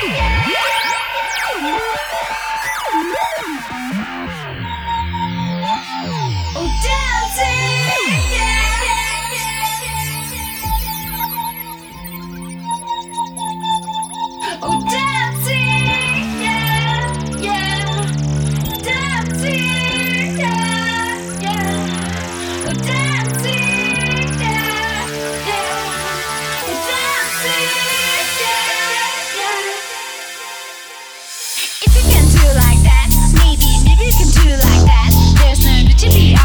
Yeah! Yeah.